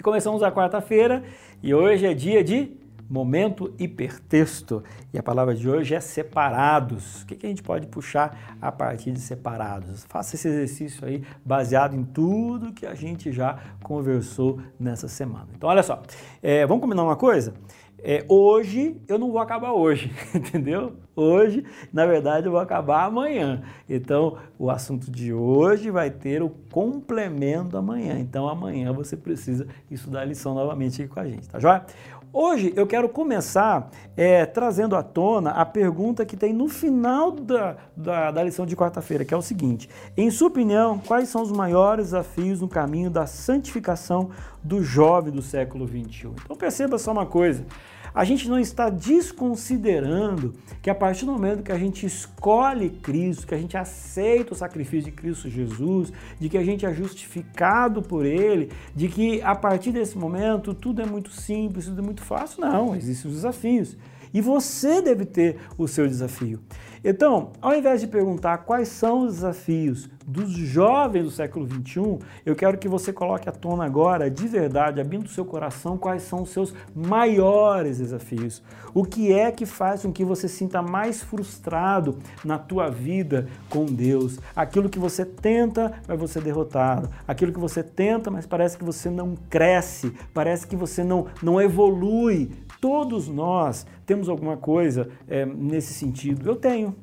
E começamos a quarta-feira e hoje é dia de momento hipertexto. E a palavra de hoje é separados. O que, a gente pode puxar a partir de separados? Faça esse exercício aí baseado em tudo que a gente já conversou nessa semana. Então, olha só, é, vamos combinar uma coisa? É, hoje eu não vou acabar hoje, entendeu? Hoje, na verdade, eu vou acabar amanhã. Então, o assunto de hoje vai ter o complemento amanhã. Então, amanhã você precisa estudar a lição novamente aqui com a gente, tá joia? Hoje eu quero começar é, trazendo à tona a pergunta que tem no final da, da, da lição de quarta-feira, que é o seguinte: em sua opinião, quais são os maiores desafios no caminho da santificação do jovem do século XXI? Então perceba só uma coisa a gente não está desconsiderando que a partir do momento que a gente escolhe Cristo, que a gente aceita o sacrifício de Cristo Jesus, de que a gente é justificado por Ele, de que a partir desse momento tudo é muito simples, tudo é muito fácil, não, existem os desafios. E você deve ter o seu desafio. Então, ao invés de perguntar quais são os desafios dos jovens do século XXI, eu quero que você coloque à tona agora, de verdade, abrindo o seu coração, quais são os seus maiores desafios. O que é que faz com que você sinta mais frustrado na tua vida com Deus? Aquilo que você tenta, mas você é derrotado. Aquilo que você tenta, mas parece que você não cresce, parece que você não, não evolui Todos nós temos alguma coisa é, nesse sentido. Eu tenho.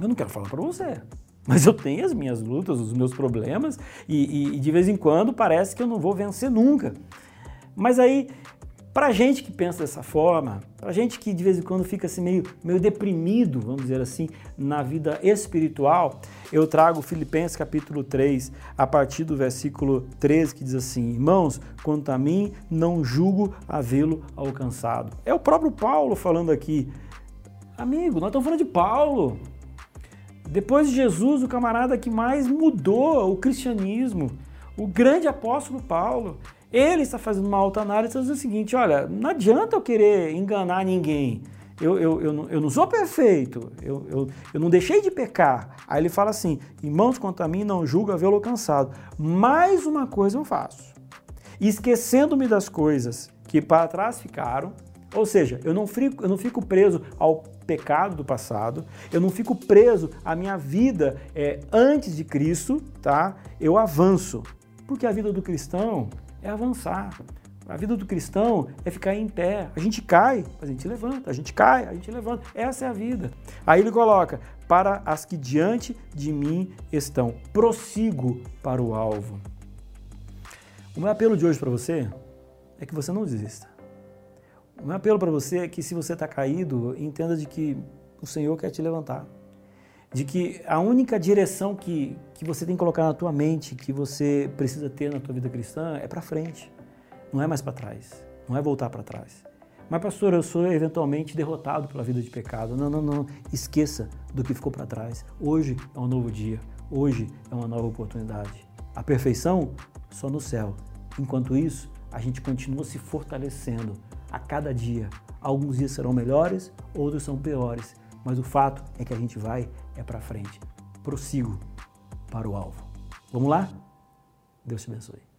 Eu não quero falar para você. Mas eu tenho as minhas lutas, os meus problemas, e, e, de vez em quando parece que eu não vou vencer nunca. Mas aí para gente que pensa dessa forma, para gente que de vez em quando fica assim meio, meio deprimido, vamos dizer assim, na vida espiritual, eu trago Filipenses capítulo 3, a partir do versículo 13, que diz assim: Irmãos, quanto a mim, não julgo havê-lo alcançado. É o próprio Paulo falando aqui. Amigo, nós estamos falando de Paulo. Depois de Jesus, o camarada que mais mudou o cristianismo, o grande apóstolo Paulo. Ele está fazendo uma alta análise e diz o seguinte: olha, não adianta eu querer enganar ninguém. Eu, eu, eu, não, eu não sou perfeito, eu, eu, eu não deixei de pecar. Aí ele fala assim: irmãos, quanto a mim, não julga havê-lo alcançado. Mais uma coisa eu faço, esquecendo-me das coisas que para trás ficaram, ou seja, eu não, fico, eu não fico preso ao pecado do passado, eu não fico preso à minha vida é, antes de Cristo, tá? Eu avanço. Porque a vida do cristão é avançar. A vida do cristão é ficar em pé. A gente cai, a gente levanta, a gente cai, a gente levanta. Essa é a vida. Aí ele coloca: para as que diante de mim estão, prossigo para o alvo. O meu apelo de hoje para você é que você não desista. O meu apelo para você é que se você está caído, entenda de que o Senhor quer te levantar de que a única direção que, que você tem que colocar na tua mente, que você precisa ter na tua vida cristã, é para frente, não é mais para trás, não é voltar para trás. Mas, pastor, eu sou eventualmente derrotado pela vida de pecado. Não, não, não. Esqueça do que ficou para trás. Hoje é um novo dia. Hoje é uma nova oportunidade. A perfeição só no céu. Enquanto isso, a gente continua se fortalecendo a cada dia. Alguns dias serão melhores, outros são piores. Mas o fato é que a gente vai é para frente. Prossigo para o alvo. Vamos lá? Deus te abençoe.